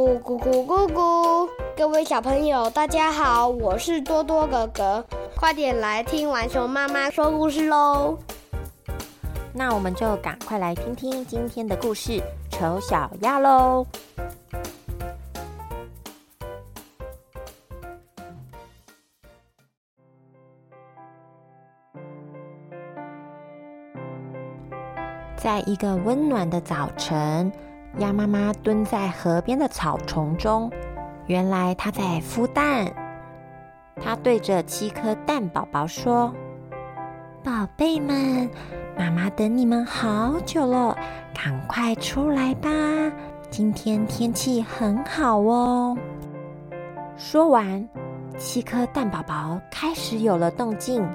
咕咕咕咕咕！各位小朋友，大家好，我是多多哥哥，快点来听玩熊妈妈说故事喽！那我们就赶快来听听今天的故事《丑小鸭》喽。在一个温暖的早晨。鸭妈妈蹲在河边的草丛中，原来它在孵蛋。它对着七颗蛋宝宝说：“宝贝们，妈妈等你们好久了，赶快出来吧！今天天气很好哦。”说完，七颗蛋宝宝开始有了动静，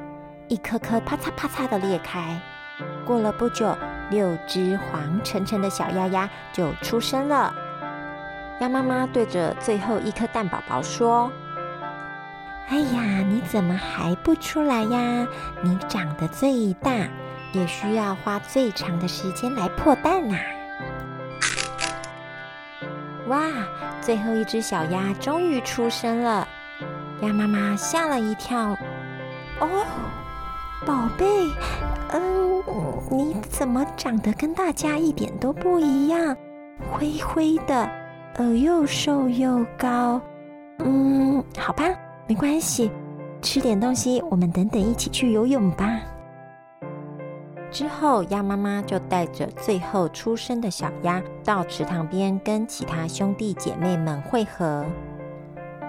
一颗颗啪嚓啪嚓的裂开。过了不久。六只黄澄澄的小鸭鸭就出生了。鸭妈妈对着最后一颗蛋宝宝说：“哎呀，你怎么还不出来呀？你长得最大，也需要花最长的时间来破蛋呐！”哇，最后一只小鸭终于出生了，鸭妈妈吓了一跳。哦，宝贝。嗯，你怎么长得跟大家一点都不一样？灰灰的，呃，又瘦又高。嗯，好吧，没关系，吃点东西，我们等等一起去游泳吧。之后，鸭妈妈就带着最后出生的小鸭到池塘边，跟其他兄弟姐妹们会合。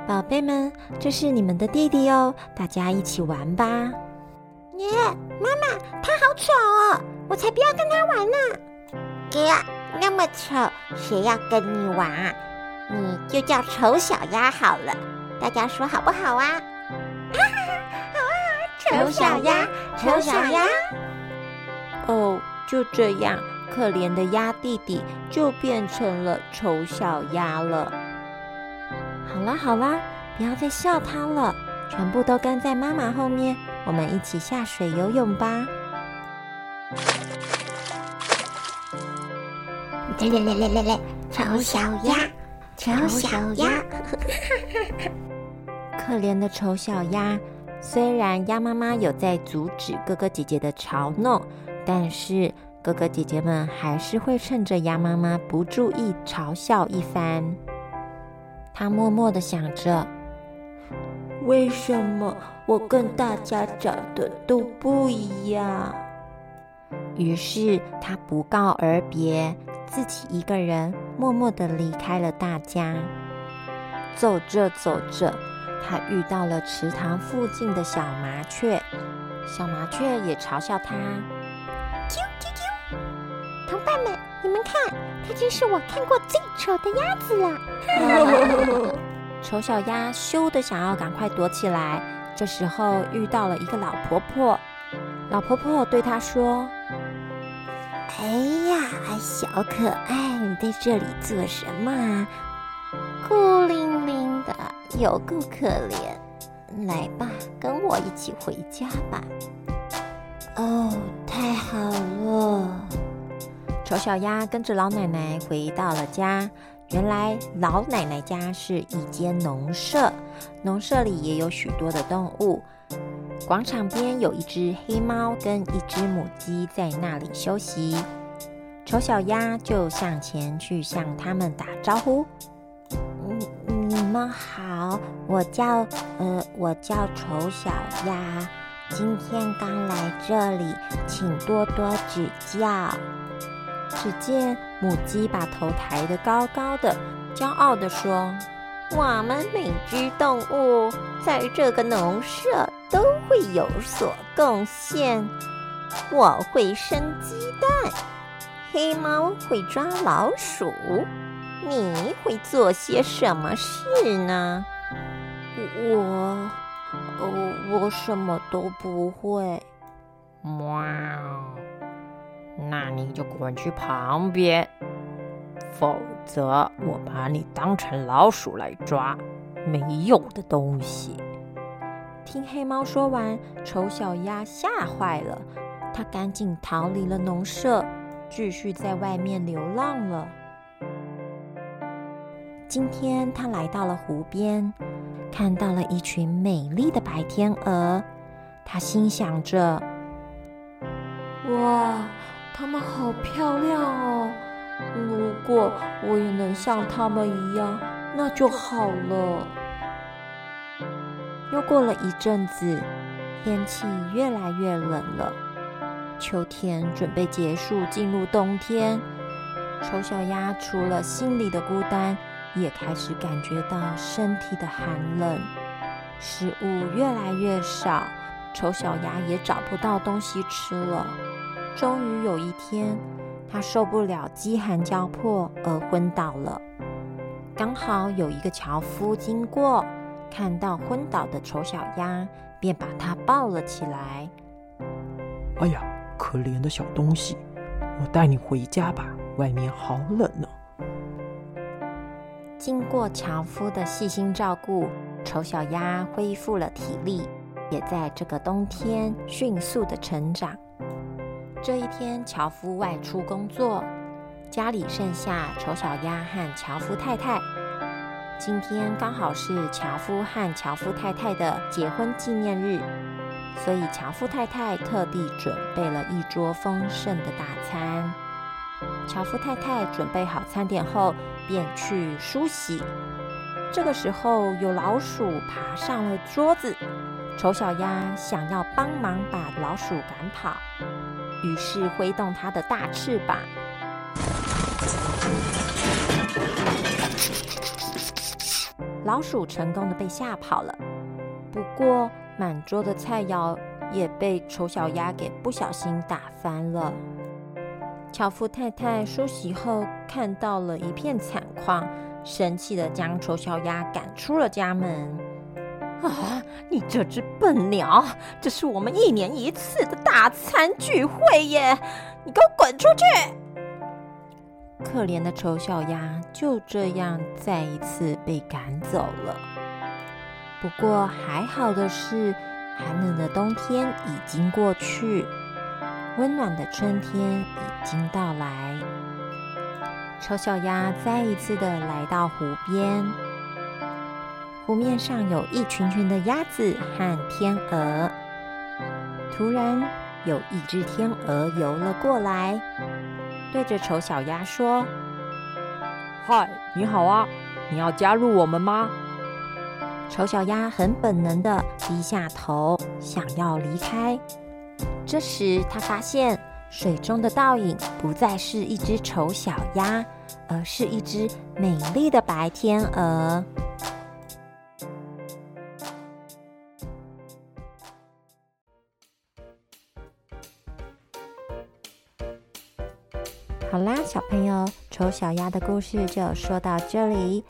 宝贝们，这是你们的弟弟哦，大家一起玩吧。耶，妈妈，他好丑哦，我才不要跟他玩呢！哥，那么丑，谁要跟你玩？你就叫丑小鸭好了，大家说好不好啊？哈哈，好啊，丑小鸭，丑小鸭。哦，就这样，可怜的鸭弟弟就变成了丑小鸭了。好啦好啦，不要再笑他了，全部都跟在妈妈后面。我们一起下水游泳吧！来来来来来来，丑小鸭，丑小鸭，可怜的丑小鸭。虽然鸭妈妈有在阻止哥哥姐姐的嘲弄，但是哥哥姐姐们还是会趁着鸭妈妈不注意嘲笑一番。他默默的想着。为什么我跟大家长得都不一样？于是他不告而别，自己一个人默默的离开了大家。走着走着，他遇到了池塘附近的小麻雀，小麻雀也嘲笑他：“啾啾啾！同伴们，你们看，它真是我看过最丑的鸭子了。”丑小鸭羞得想要赶快躲起来，这时候遇到了一个老婆婆。老婆婆对他说：“哎呀，小可爱，你在这里做什么啊？孤零零的，有够可怜。来吧，跟我一起回家吧。”哦，太好了！丑小鸭跟着老奶奶回到了家。原来老奶奶家是一间农舍，农舍里也有许多的动物。广场边有一只黑猫跟一只母鸡在那里休息。丑小鸭就向前去向他们打招呼：“嗯，你们好，我叫呃，我叫丑小鸭，今天刚来这里，请多多指教。”只见母鸡把头抬得高高的，骄傲地说：“我们每只动物在这个农舍都会有所贡献。我会生鸡蛋，黑猫会抓老鼠，你会做些什么事呢？”我，我什么都不会。喵。那你就滚去旁边，否则我把你当成老鼠来抓，没用的东西。听黑猫说完，丑小鸭吓坏了，它赶紧逃离了农舍，继续在外面流浪了。今天他来到了湖边，看到了一群美丽的白天鹅。他心想着：“哇，它们好漂亮哦！如果我也能像它们一样，那就好了。”又过了一阵子，天气越来越冷了，秋天准备结束，进入冬天。丑小鸭除了心里的孤单，也开始感觉到身体的寒冷。食物越来越少，丑小鸭也找不到东西吃了。终于有一天，他受不了饥寒交迫而昏倒了。刚好有一个樵夫经过。看到昏倒的丑小鸭，便把它抱了起来。哎呀，可怜的小东西，我带你回家吧，外面好冷呢。经过樵夫的细心照顾，丑小鸭恢复了体力，也在这个冬天迅速的成长。这一天，樵夫外出工作，家里剩下丑小鸭和樵夫太太。今天刚好是樵夫和樵夫太太的结婚纪念日，所以樵夫太太特地准备了一桌丰盛的大餐。樵夫太太准备好餐点后，便去梳洗。这个时候，有老鼠爬上了桌子，丑小鸭想要帮忙把老鼠赶跑，于是挥动它的大翅膀。老鼠成功的被吓跑了，不过满桌的菜肴也被丑小鸭给不小心打翻了。樵夫太太梳洗后看到了一片惨况，生气的将丑小鸭赶出了家门。啊！你这只笨鸟，这是我们一年一次的大餐聚会耶！你给我滚出去！可怜的丑小鸭就这样再一次被赶走了。不过还好的是，寒冷的冬天已经过去，温暖的春天已经到来。丑小鸭再一次的来到湖边，湖面上有一群群的鸭子和天鹅。突然，有一只天鹅游了过来。对着丑小鸭说：“嗨，你好啊，你要加入我们吗？”丑小鸭很本能的低下头，想要离开。这时，他发现水中的倒影不再是一只丑小鸭，而是一只美丽的白天鹅。好啦，小朋友，丑小鸭的故事就说到这里。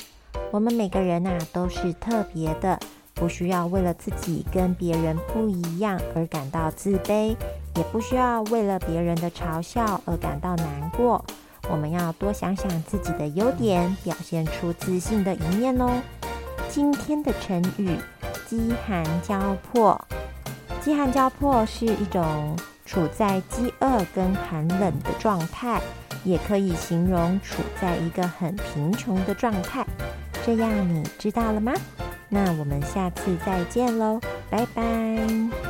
我们每个人呐都是特别的，不需要为了自己跟别人不一样而感到自卑，也不需要为了别人的嘲笑而感到难过。我们要多想想自己的优点，表现出自信的一面哦。今天的成语“饥寒交迫”，饥寒交迫是一种处在饥饿跟寒冷的状态。也可以形容处在一个很贫穷的状态，这样你知道了吗？那我们下次再见喽，拜拜。